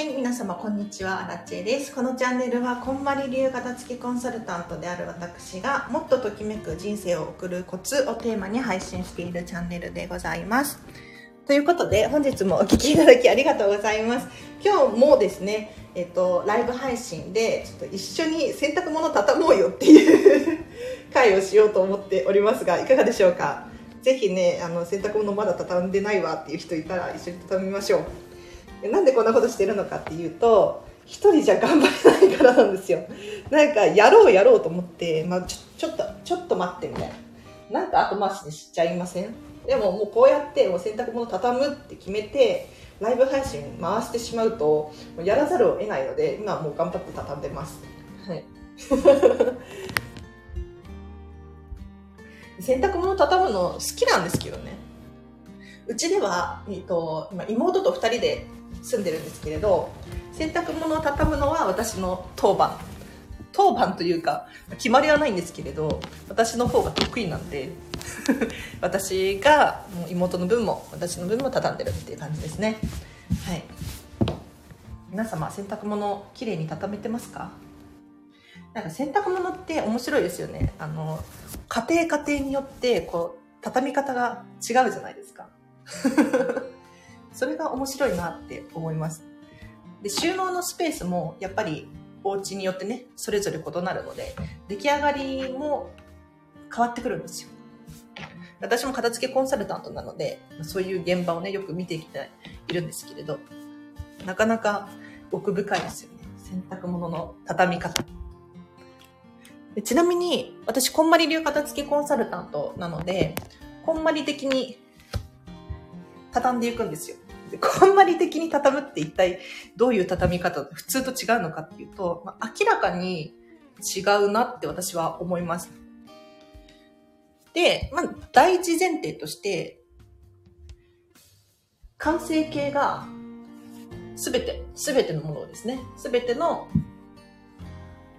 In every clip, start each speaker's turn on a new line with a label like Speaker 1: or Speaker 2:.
Speaker 1: はい、皆様こんにちは、アラチェです。このチャンネルは、こんまり流片付きコンサルタントである私が、もっとときめく人生を送るコツをテーマに配信しているチャンネルでございます。ということで、本日もお聴きいただきありがとうございます。今日もですね、えっと、ライブ配信で、ちょっと一緒に洗濯物畳もうよっていう 会をしようと思っておりますが、いかがでしょうか？ぜひね、あの、洗濯物まだ畳んでないわっていう人いたら一緒に畳みましょう。なんでこんなことしてるのかっていうと一人じゃ頑張れないからなんですよ。なんかやろうやろうと思って、まあ、ちょちょっとちょっと待ってみたいな。なんか後回しにしちゃいません？でももうこうやってもう洗濯物畳むって決めてライブ配信回してしまうとやらざるを得ないので今はもう頑張って畳んでます。はい。洗濯物畳むの好きなんですけどね。うちでは、えーと、今妹と2人で住んでるんですけれど洗濯物を畳むのは私の当番。当番というか決まりはないんですけれど私の方が得意なんで 私がもう妹の分も私の分も畳んでるっていう感じですね。はい。皆様洗濯物きれいに畳めてますか？なんか洗濯物って面白いですよね。あの家庭家庭によってこう畳み方が違うじゃないですか。それが面白いなって思います。で、収納のスペースもやっぱりお家によってね、それぞれ異なるので、出来上がりも変わってくるんですよ。私も片付けコンサルタントなので、そういう現場をね、よく見てきているんですけれど、なかなか奥深いですよね。洗濯物の畳み方。ちなみに、私、こんまり流片付けコンサルタントなので、こんまり的に畳んでいくんですよ。こんまり的に畳むって一体どういう畳み方、普通と違うのかっていうと、まあ、明らかに違うなって私は思います。で、まあ、第一前提として、完成形がすべて、すべてのものですね、すべての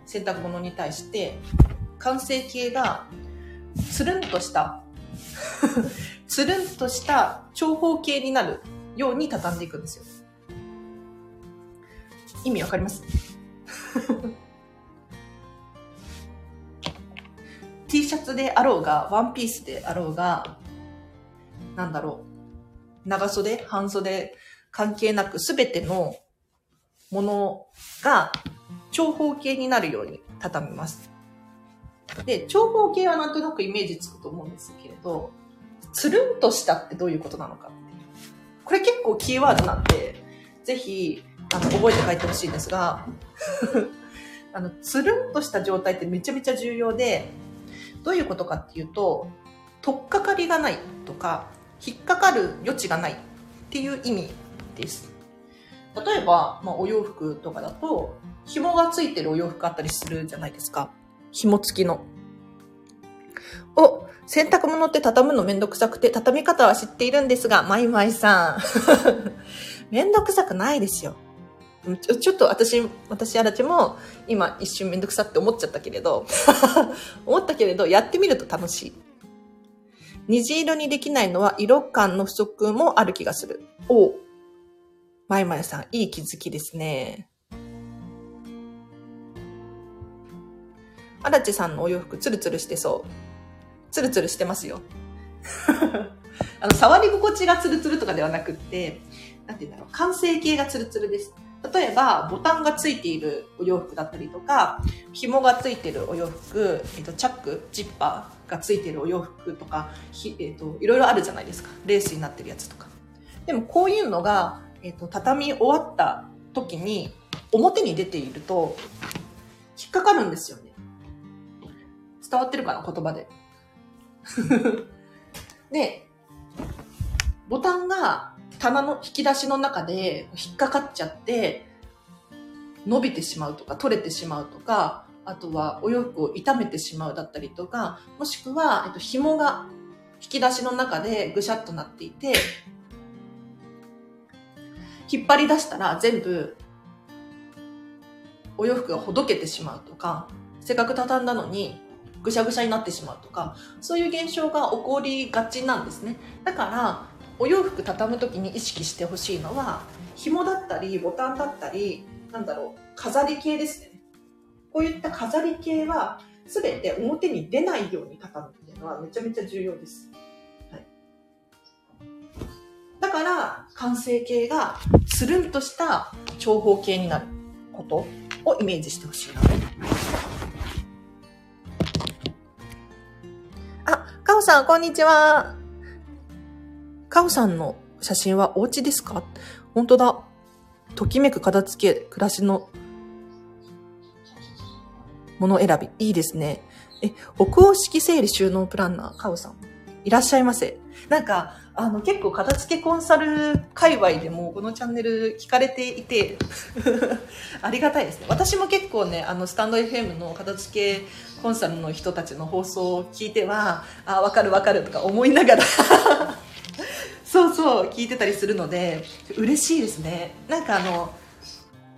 Speaker 1: 洗濯物に対して、完成形がつるんとした つるんとした長方形になるように畳んでいくんですよ。意味わかります ?T シャツであろうが、ワンピースであろうが、なんだろう。長袖、半袖、関係なくすべてのものが長方形になるように畳みます。で、長方形はなんとなくイメージつくと思うんですけれど、つるんとしたってどういうことなのか。これ結構キーワードなんで、ぜひ、あの、覚えて書いてほしいんですが、あの、つるんとした状態ってめちゃめちゃ重要で、どういうことかっていうと、とっかかりがないとか、引っかかる余地がないっていう意味です。例えば、まあ、お洋服とかだと、紐がついてるお洋服あったりするじゃないですか。紐付きの。お、洗濯物って畳むのめんどくさくて、畳み方は知っているんですが、マイマイさん。めんどくさくないですよ。ちょちょっと私、私あらちも今一瞬めんどくさって思っちゃったけれど、思ったけれど、やってみると楽しい。虹色にできないのは色感の不足もある気がする。おマイマイさん、いい気づきですね。あらちさんのお洋服ツルツルしてそう。ツルツルしてますよ。あの、触り心地がツルツルとかではなくって、なんて言うんだろう、完成形がツルツルです。例えば、ボタンがついているお洋服だったりとか、紐がついているお洋服、えっと、チャック、ジッパーがついているお洋服とか、ひえっと、いろいろあるじゃないですか。レースになってるやつとか。でも、こういうのが、えっと、畳み終わった時に、表に出ていると、引っかかるんですよね。伝わってるかな言葉で。で、ボタンが棚の引き出しの中で引っかかっちゃって、伸びてしまうとか、取れてしまうとか、あとはお洋服を傷めてしまうだったりとか、もしくは、えっと、紐が引き出しの中でぐしゃっとなっていて、引っ張り出したら全部お洋服がほどけてしまうとか、せっかく畳んだのにぐしゃぐしゃになってしまうとか、そういう現象が起こりがちなんですね。だから、お洋服畳む時に意識してほしいのは紐だったりボタンだったりなんだろう飾り系ですね。こういった飾り系は全て表に出ないように畳むっていうのはめちゃめちゃ重要です、はい、だから完成形がつるんとした長方形になることをイメージしてほしいなあ、かおさん、こんにちは。かおさんの写真はお家ですか？本当だ。ときめく片付け、暮らしのもの選び。いいですね。え、北欧式整理収納プランナー、かおさん。いらっしゃいませ。なんか、あの、結構片付けコンサル界隈でもこのチャンネル聞かれていて ありがたいですね。私も結構ね、あの、スタンド FM の片付けコンサルの人たちの放送を聞いては、あ、わかるわかるとか思いながら そうそう、聞いてたりするので、嬉しいですね。なんかあの、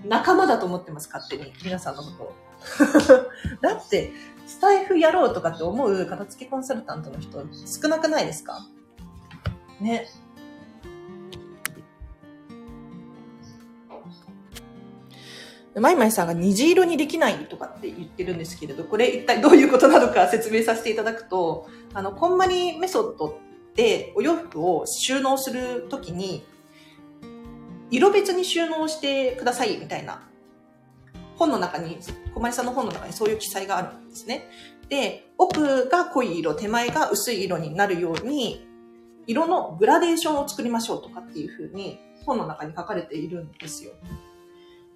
Speaker 1: 仲間だと思ってます、勝手に。皆さんのこと。だって、スタイフやろうとかって思う片付けコンサルタントの人少なくないですか？ね。マイマイさんが虹色にできないとかって言ってるんですけれど、これ一体どういうことなのか説明させていただくと、あの、こんまりメソッドってお洋服を収納するときに、色別に収納してくださいみたいな本の中に、小林さんの本の中にそういう記載があるんですね。で、奥が濃い色、手前が薄い色になるように、色のグラデーションを作りましょうとかっていうふうに本の中に書かれているんですよ。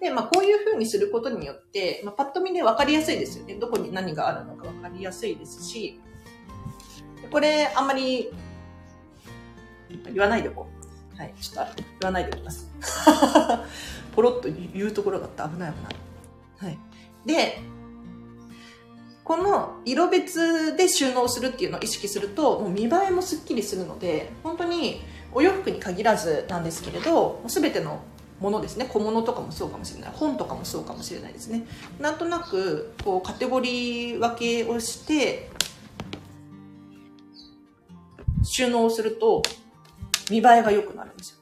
Speaker 1: で、まあこういうふうにすることによって、まあ、パッと見で分かりやすいですよね。どこに何があるのか分かりやすいですし、これあんまり言わないでおこう。はい、ちょっと言わないでおきます。ポロッと言うところがあった危ない危ない。はい。で、この色別で収納するっていうのを意識すると、もう見栄えもすっきりするので、本当にお洋服に限らずなんですけれど、すべてのものですね小物とかもそうかもしれない。本とかもそうかもしれないですね。なんとなくこうカテゴリー分けをして収納すると見栄えが良くなるんですよ。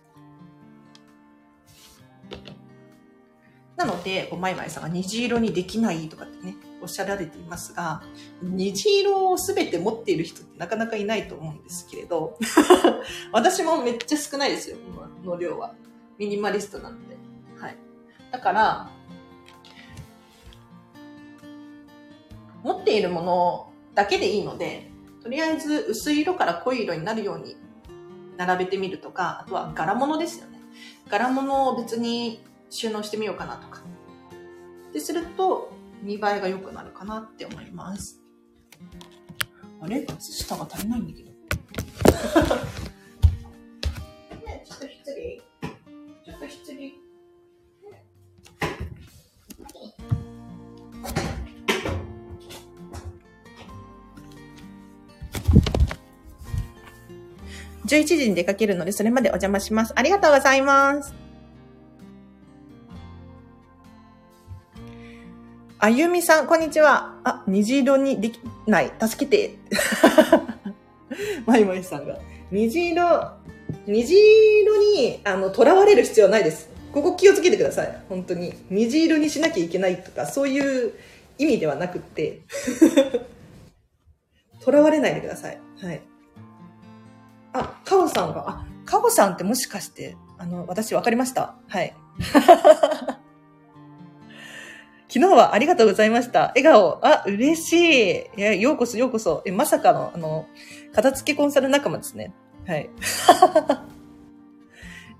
Speaker 1: なので、こうマイマイさんが虹色にできないとかってね、おっしゃられていますが、虹色を全て持っている人ってなかなかいないと思うんですけれど、私もめっちゃ少ないですよ、この量は。ミニマリストなので。はい。だから、持っているものだけでいいので、とりあえず薄い色から濃い色になるように並べてみるとか、あとは柄物ですよね。柄物を別に収納してみようかなとか。ですると、見栄えが良くなるかなって思います。あれ？靴下が足りないんだけど。ね、ちょっと失礼。ちょっと失礼。11時に出かけるので、それまでお邪魔します。ありがとうございます。あゆみさん、こんにちは。あ、虹色にできない。助けて。まいまいさんが。虹色、虹色に、あの、囚われる必要はないです。ここ気をつけてください。本当に。虹色にしなきゃいけないとか、そういう意味ではなくって。囚われないでください。はい。あ、カオさんが、あ、カオさんってもしかして、あの、私分かりました。はい。昨日はありがとうございました。笑顔。あ、嬉しい。い、ようこそようこそ。え、まさかの、あの、片付けコンサル仲間ですね。はい。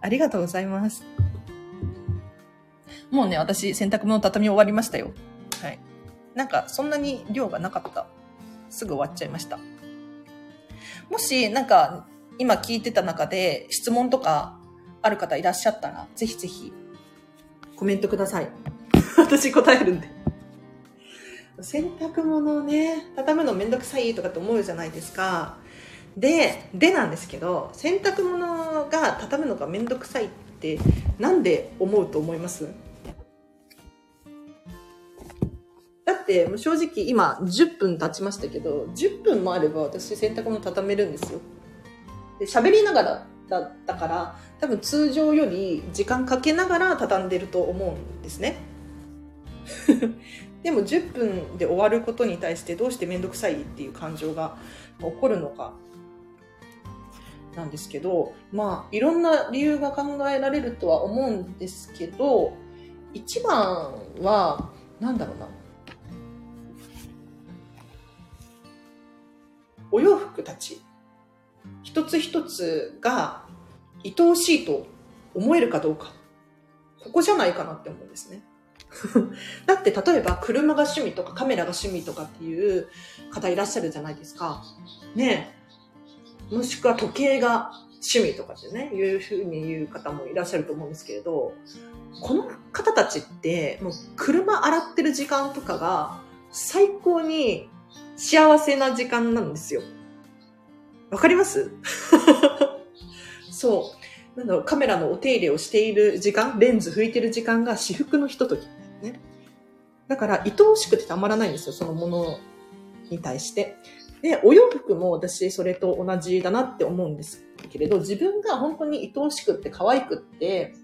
Speaker 1: ありがとうございます。もうね、私、洗濯物畳み終わりましたよ。はい。なんか、そんなに量がなかった。すぐ終わっちゃいました。もし、なんか、今聞いてた中で質問とかある方いらっしゃったら、ぜひぜひコメントください。私答えるんで。洗濯物をね、畳むのめんどくさいとかって思うじゃないですか。で、でなんですけど、洗濯物が畳むのがめんどくさいってなんで思うと思います？だって正直今10分経ちましたけど、10分もあれば私洗濯物畳めるんですよ。で、喋りながらだったから多分通常より時間かけながら畳んでると思うんですね でも10分で終わることに対してどうして面倒くさいっていう感情が起こるのかなんですけどまあいろんな理由が考えられるとは思うんですけど一番は何だろうな。お洋服たち。一つ一つが愛おしいと思えるかどうか。ここじゃないかなって思うんですね。だって例えば車が趣味とかカメラが趣味とかっていう方いらっしゃるじゃないですか。ねもしくは時計が趣味とかってね、いうふうに言う方もいらっしゃると思うんですけれど、この方たちって、もう車洗ってる時間とかが最高に幸せな時間なんですよ。わかります？そう。なんだろう、カメラのお手入れをしている時間、レンズ拭いてる時間が私服のひととき。だから、愛おしくてたまらないんですよ、そのものに対して。で、お洋服も私、それと同じだなって思うんですけれど、自分が本当に愛おしくって可愛くって、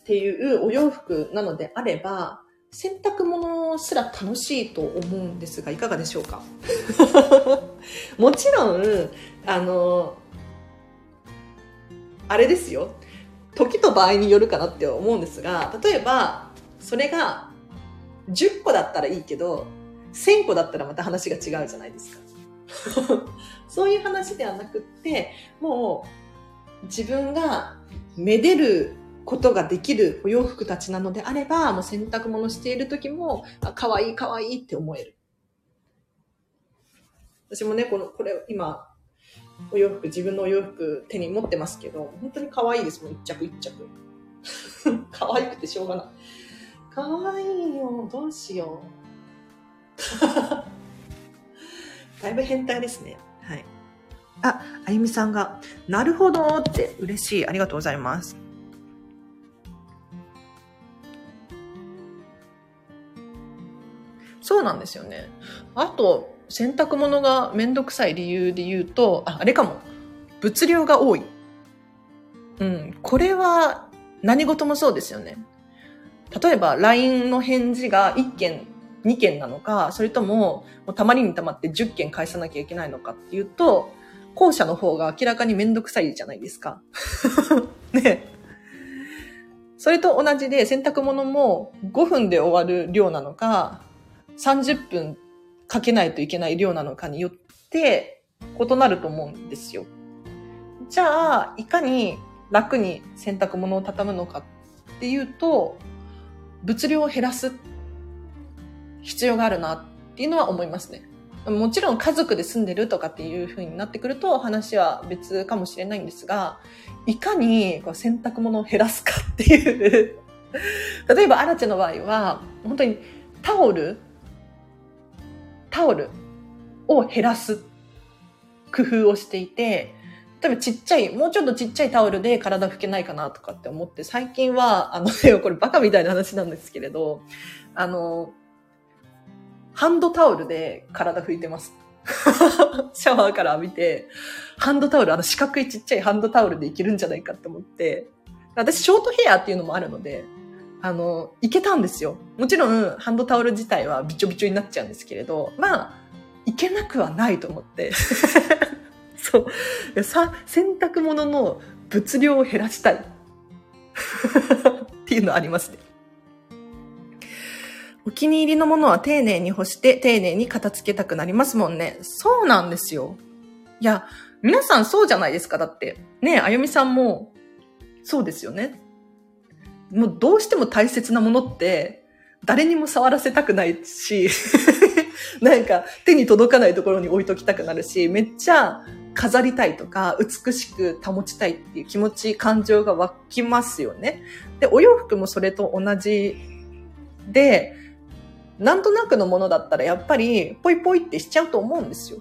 Speaker 1: っていうお洋服なのであれば、洗濯物すら楽しいと思うんですが、いかがでしょうか？もちろん、あの、あれですよ。時と場合によるかなって思うんですが、例えば、それが10個だったらいいけど、1000個だったらまた話が違うじゃないですか。そういう話ではなくって、もう自分がめでることができるお洋服たちなのであれば、もう洗濯物している時も、あ、可愛い可愛いって思える。私もね、この、これ今、お洋服、自分のお洋服手に持ってますけど、本当に可愛いですもん、一着一着。可愛くてしょうがない。可愛いよ、どうしよう。だいぶ変態ですね。はい。あ、あゆみさんが、なるほどって嬉しい。ありがとうございます。そうなんですよね。あと、洗濯物がめんどくさい理由で言うと、あ、あれかも。物量が多い。うん。これは何事もそうですよね。例えば LINE の返事が1件、2件なのか、それとももうたまりにたまって10件返さなきゃいけないのかっていうと、後者の方が明らかにめんどくさいじゃないですか。ね。それと同じで洗濯物も5分で終わる量なのか、30分かけないといけない量なのかによって異なると思うんですよ。じゃあ、いかに楽に洗濯物を畳むのかっていうと、物量を減らす必要があるなっていうのは思いますね。もちろん家族で住んでるとかっていう風になってくると話は別かもしれないんですが、いかにこう洗濯物を減らすかっていう 例えば、アラチェの場合は、本当にタオルタオルを減らす工夫をしていて、例えばちっちゃい、もうちょっとちっちゃいタオルで体拭けないかなとかって思って、最近は、あの、これバカみたいな話なんですけれど、あの、ハンドタオルで体拭いてます。シャワーから浴びて、ハンドタオル、あの四角いちっちゃいハンドタオルでいけるんじゃないかって思って、私ショートヘアっていうのもあるので、あの、いけたんですよ。もちろん、ハンドタオル自体はびちょびちょになっちゃうんですけれど、まあ、いけなくはないと思って。そう。さ、洗濯物の物量を減らしたい。っていうのありますね。お気に入りのものは丁寧に干して丁寧に片付けたくなりますもんね。そうなんですよ。いや、皆さんそうじゃないですか。だって。ねあゆみさんもそうですよね。もうどうしても大切なものって誰にも触らせたくないし なんか手に届かないところに置いときたくなるし、めっちゃ飾りたいとか美しく保ちたいっていう気持ち、感情が湧きますよね。で、お洋服もそれと同じで、なんとなくのものだったらやっぱりポイポイってしちゃうと思うんですよ。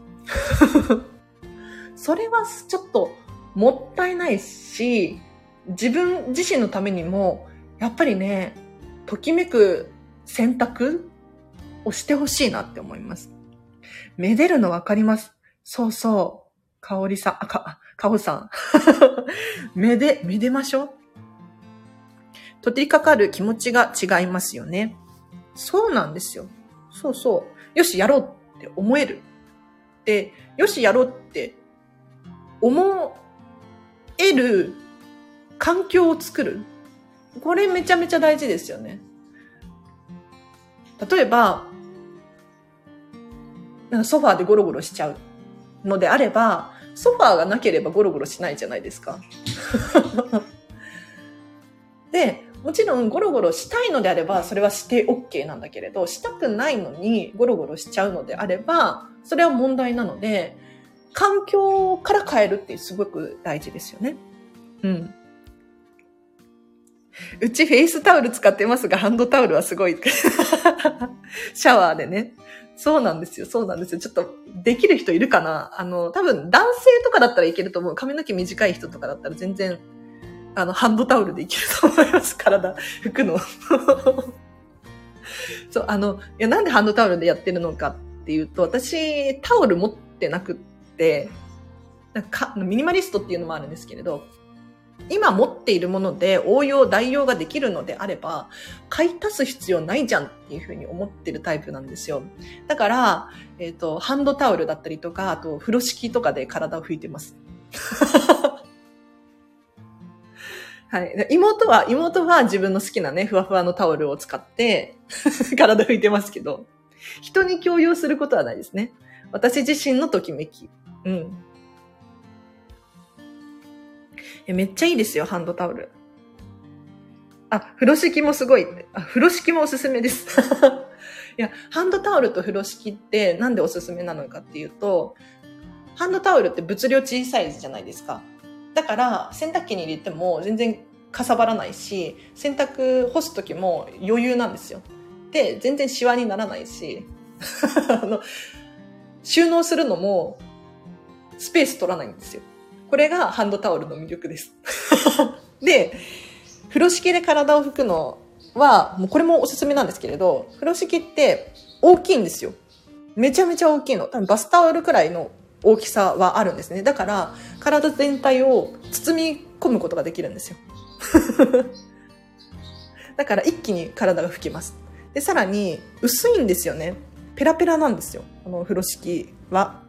Speaker 1: それはちょっともったいないし、自分自身のためにもやっぱりね、ときめく選択をしてほしいなって思います。めでるのわかります。そうそう。かおりさん、あ、か、かほさん。めで、めでましょう。取り掛かる気持ちが違いますよね。そうなんですよ。そうそう。よし、やろうって思える。で、よし、やろうって思える環境を作る。これめちゃめちゃ大事ですよね。例えば、なんかソファーでゴロゴロしちゃうのであれば、ソファーがなければゴロゴロしないじゃないですか。で、もちろんゴロゴロしたいのであれば、それはして OK なんだけれど、したくないのにゴロゴロしちゃうのであれば、それは問題なので、環境から変えるってすごく大事ですよね。うん。うちフェイスタオル使ってますが、ハンドタオルはすごい。シャワーでね。そうなんですよ、そうなんですよ。ちょっと、できる人いるかな？あの、多分男性とかだったらいけると思う。髪の毛短い人とかだったら全然、あの、ハンドタオルでいけると思います。体、拭くの。そう、あの、いや、なんでハンドタオルでやってるのかっていうと、私、タオル持ってなくって、なんかミニマリストっていうのもあるんですけれど、今持っているもので応用、代用ができるのであれば、買い足す必要ないじゃんっていうふうに思ってるタイプなんですよ。だから、えっ、ー、と、ハンドタオルだったりとか、あと、風呂敷とかで体を拭いてます。はい。妹は、妹は自分の好きなね、ふわふわのタオルを使って 体拭いてますけど、人に共有することはないですね。私自身のときめき。うん。えめっちゃいいですよ、ハンドタオル。あ、風呂敷もすごい。あ、風呂敷もおすすめです。いや、ハンドタオルと風呂敷ってなんでおすすめなのかっていうと、ハンドタオルって物量小さいじゃないですか。だから、洗濯機に入れても全然かさばらないし、洗濯干す時も余裕なんですよ。で、全然シワにならないし、あの、収納するのもスペース取らないんですよ。これがハンドタオルの魅力です。で、風呂敷で体を拭くのは、もうこれもおすすめなんですけれど、風呂敷って大きいんですよ。めちゃめちゃ大きいの。多分バスタオルくらいの大きさはあるんですね。だから、体全体を包み込むことができるんですよ。だから一気に体が拭きます。で、さらに薄いんですよね。ペラペラなんですよ。この風呂敷は。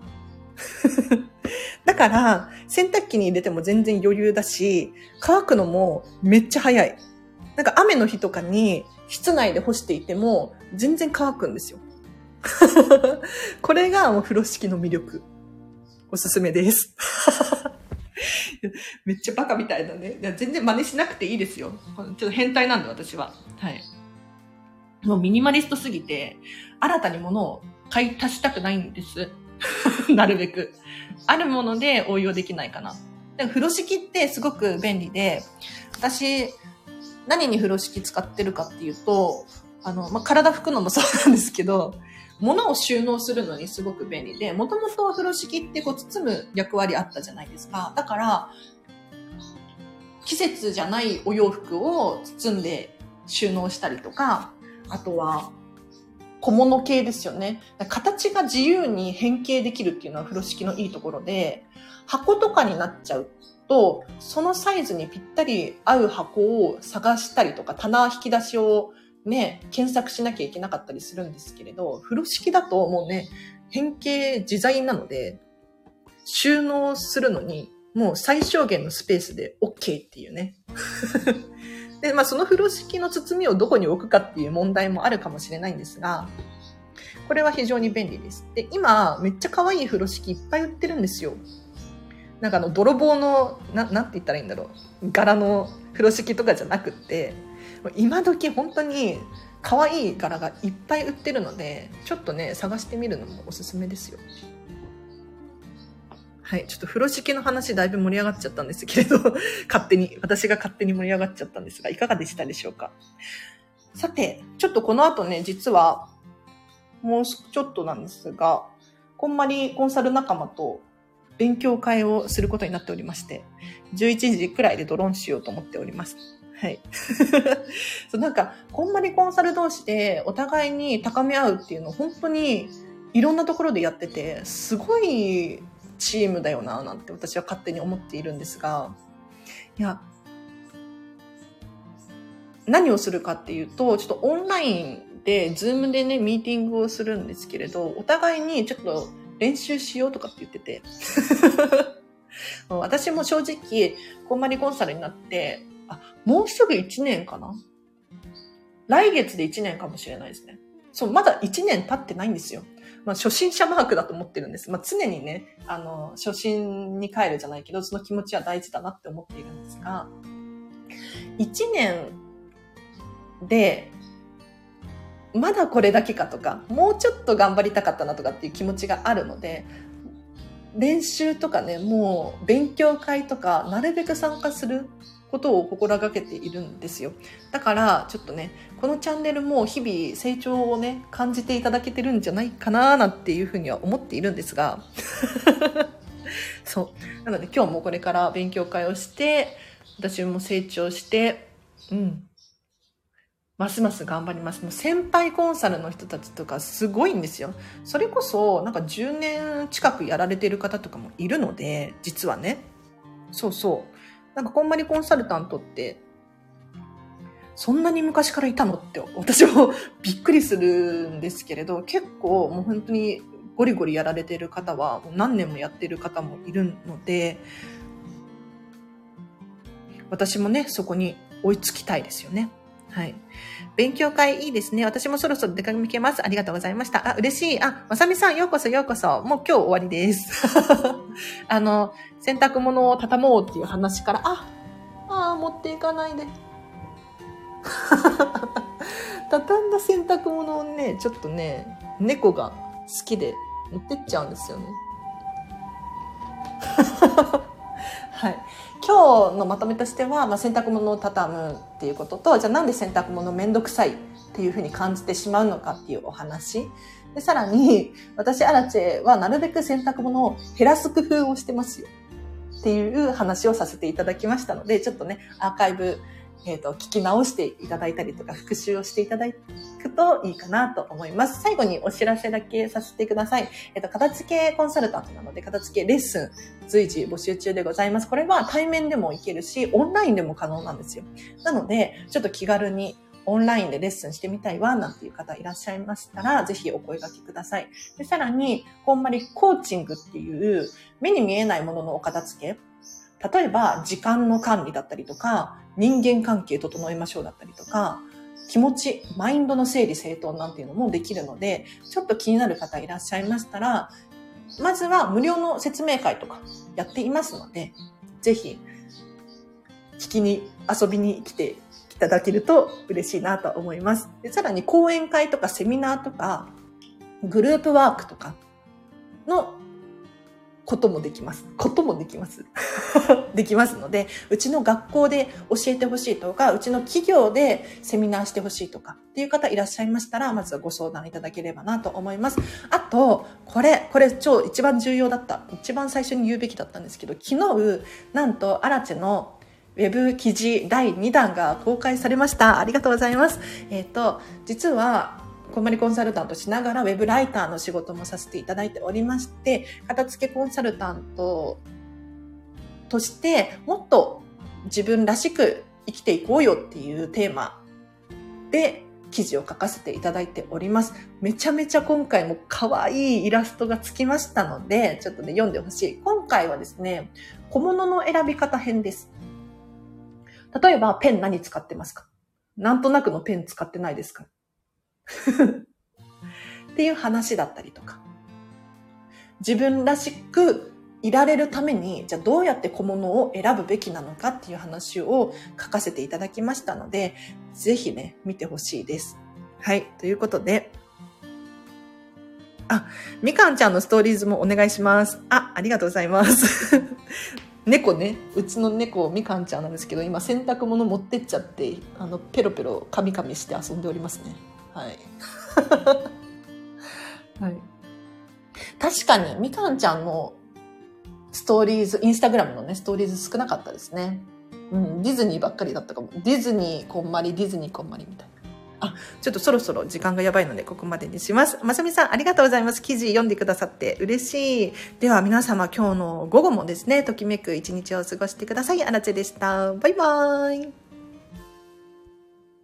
Speaker 1: だから、洗濯機に入れても全然余裕だし、乾くのもめっちゃ早い。なんか雨の日とかに室内で干していても全然乾くんですよ。これがもう風呂敷の魅力。おすすめです。めっちゃバカみたいだね。いや全然真似しなくていいですよ。ちょっと変態なんで私は。はい。もうミニマリストすぎて、新たに物を買い足したくないんです。なるべく。あるもので応用できないかな。でも風呂敷ってすごく便利で、私、何に風呂敷使ってるかっていうと、あの、まあ、体拭くのもそうなんですけど、物を収納するのにすごく便利で、もともと風呂敷ってこう包む役割あったじゃないですか。だから、季節じゃないお洋服を包んで収納したりとか、あとは、小物系ですよね。形が自由に変形できるっていうのは風呂敷のいいところで、箱とかになっちゃうと、そのサイズにぴったり合う箱を探したりとか、棚引き出しをね、検索しなきゃいけなかったりするんですけれど、風呂敷だともうね、変形自在なので、収納するのに、もう最小限のスペースで OK っていうね。で、まあその風呂敷の包みをどこに置くかっていう問題もあるかもしれないんですが、これは非常に便利です。で、今、めっちゃ可愛い風呂敷いっぱい売ってるんですよ。なんかあの、泥棒の、な、なんて言ったらいいんだろう。柄の風呂敷とかじゃなくって、今時本当に可愛い柄がいっぱい売ってるので、ちょっとね、探してみるのもおすすめですよ。はい。ちょっと風呂敷の話だいぶ盛り上がっちゃったんですけれど、勝手に、私が勝手に盛り上がっちゃったんですが、いかがでしたでしょうか？さて、ちょっとこの後ね、実は、もうちょっとなんですが、こんまりコンサル仲間と勉強会をすることになっておりまして、11時くらいでドロンしようと思っております。はい。そうなんか、こんまりコンサル同士でお互いに高め合うっていうのを本当にいろんなところでやってて、すごいチームだよな、なんて私は勝手に思っているんですが、いや、何をするかっていうと、ちょっとオンラインで、ズームでね、ミーティングをするんですけれど、お互いにちょっと練習しようとかって言ってて。私も正直、こんまりコンサルになって、あ、もうすぐ1年かな？来月で1年かもしれないですね。そう、まだ1年経ってないんですよ。まあ、初心者マークだと思ってるんです。まあ、常にね、あの、初心に帰るじゃないけど、その気持ちは大事だなって思っているんですが、1年で、まだこれだけかとか、もうちょっと頑張りたかったなとかっていう気持ちがあるので、練習とかね、もう勉強会とか、なるべく参加することを心がけているんですよ。だから、ちょっとね、このチャンネルも日々成長をね、感じていただけてるんじゃないかななんていうふうには思っているんですが、そう。なので今日もこれから勉強会をして、私も成長して、うん。ますます頑張ります。もう先輩コンサルの人たちとかすごいんですよ。それこそ、なんか10年近くやられてる方とかもいるので、実はね。そうそう。なんかこんまりコンサルタントって、そんなに昔からいたの？って私も びっくりするんですけれど、結構もう本当にゴリゴリやられてる方はもう何年もやってる方もいるので、私もね、そこに追いつきたいですよね。はい。勉強会いいですね。私もそろそろ出かけます。ありがとうございました。あ、嬉しい。あ、まさみさん、ようこそようこそ。もう今日終わりです。あの、洗濯物を畳もうっていう話から、あ、ああ、持っていかないで。畳んだ洗濯物をね、ちょっとね、猫が好きで持ってっちゃうんですよね。はい。今日のまとめとしては、まあ、洗濯物を畳むっていうことと、じゃあなんで洗濯物めんどくさいっていうふうに感じてしまうのかっていうお話。で、さらに、私、アラチェはなるべく洗濯物を減らす工夫をしてますよ。っていう話をさせていただきましたので、ちょっとね、アーカイブえっ、ー、と、聞き直していただいたりとか、復習をしていただくといいかなと思います。最後にお知らせだけさせてください。えっ、ー、と、片付けコンサルタントなので、片付けレッスン随時募集中でございます。これは対面でもいけるし、オンラインでも可能なんですよ。なので、ちょっと気軽にオンラインでレッスンしてみたいわ、なんていう方いらっしゃいましたら、ぜひお声掛けください。で、さらに、こんまりコーチングっていう、目に見えないもののお片付け、例えば、時間の管理だったりとか、人間関係整えましょうだったりとか、気持ち、マインドの整理整頓なんていうのもできるので、ちょっと気になる方いらっしゃいましたら、まずは無料の説明会とかやっていますので、ぜひ、聞きに、遊びに来ていただけると嬉しいなと思います。でさらに講演会とかセミナーとか、グループワークとかのこともできます。こともできます。できますので、うちの学校で教えてほしいとか、うちの企業でセミナーしてほしいとかっていう方いらっしゃいましたら、まずはご相談いただければなと思います。あと、これ、これ超一番重要だった。一番最初に言うべきだったんですけど、昨日、なんと、アラチェのウェブ記事第2弾が公開されました。ありがとうございます。えっ、ー、と、実は、こんまりコンサルタントしながら、ウェブライターの仕事もさせていただいておりまして、片付けコンサルタントとして、もっと自分らしく生きていこうよっていうテーマで記事を書かせていただいております。めちゃめちゃ今回も可愛いイラストがつきましたので、ちょっとね、読んでほしい。今回はですね、小物の選び方編です。例えば、ペン何使ってますか？なんとなくのペン使ってないですか？っていう話だったりとか。自分らしくいられるために、じゃあどうやって小物を選ぶべきなのかっていう話を書かせていただきましたので、ぜひね、見てほしいです。はい。ということで、あ、みかんちゃんのストーリーズもお願いします。あ、ありがとうございます。猫ね、うちの猫、みかんちゃんなんですけど、今洗濯物持ってっちゃって、あの、ペロペロカミカミして遊んでおりますね。はい。はい。確かに、みかんちゃんのストーリーズ、インスタグラムのね、ストーリーズ少なかったですね。うん、ディズニーばっかりだったかも。ディズニーこんまり、ディズニーこんまりみたいあ、ちょっとそろそろ時間がやばいので、ここまでにします。まさみさん、ありがとうございます。記事読んでくださって嬉しい。では皆様、今日の午後もですね、ときめく一日を過ごしてください。あらちでした。バイバーイ。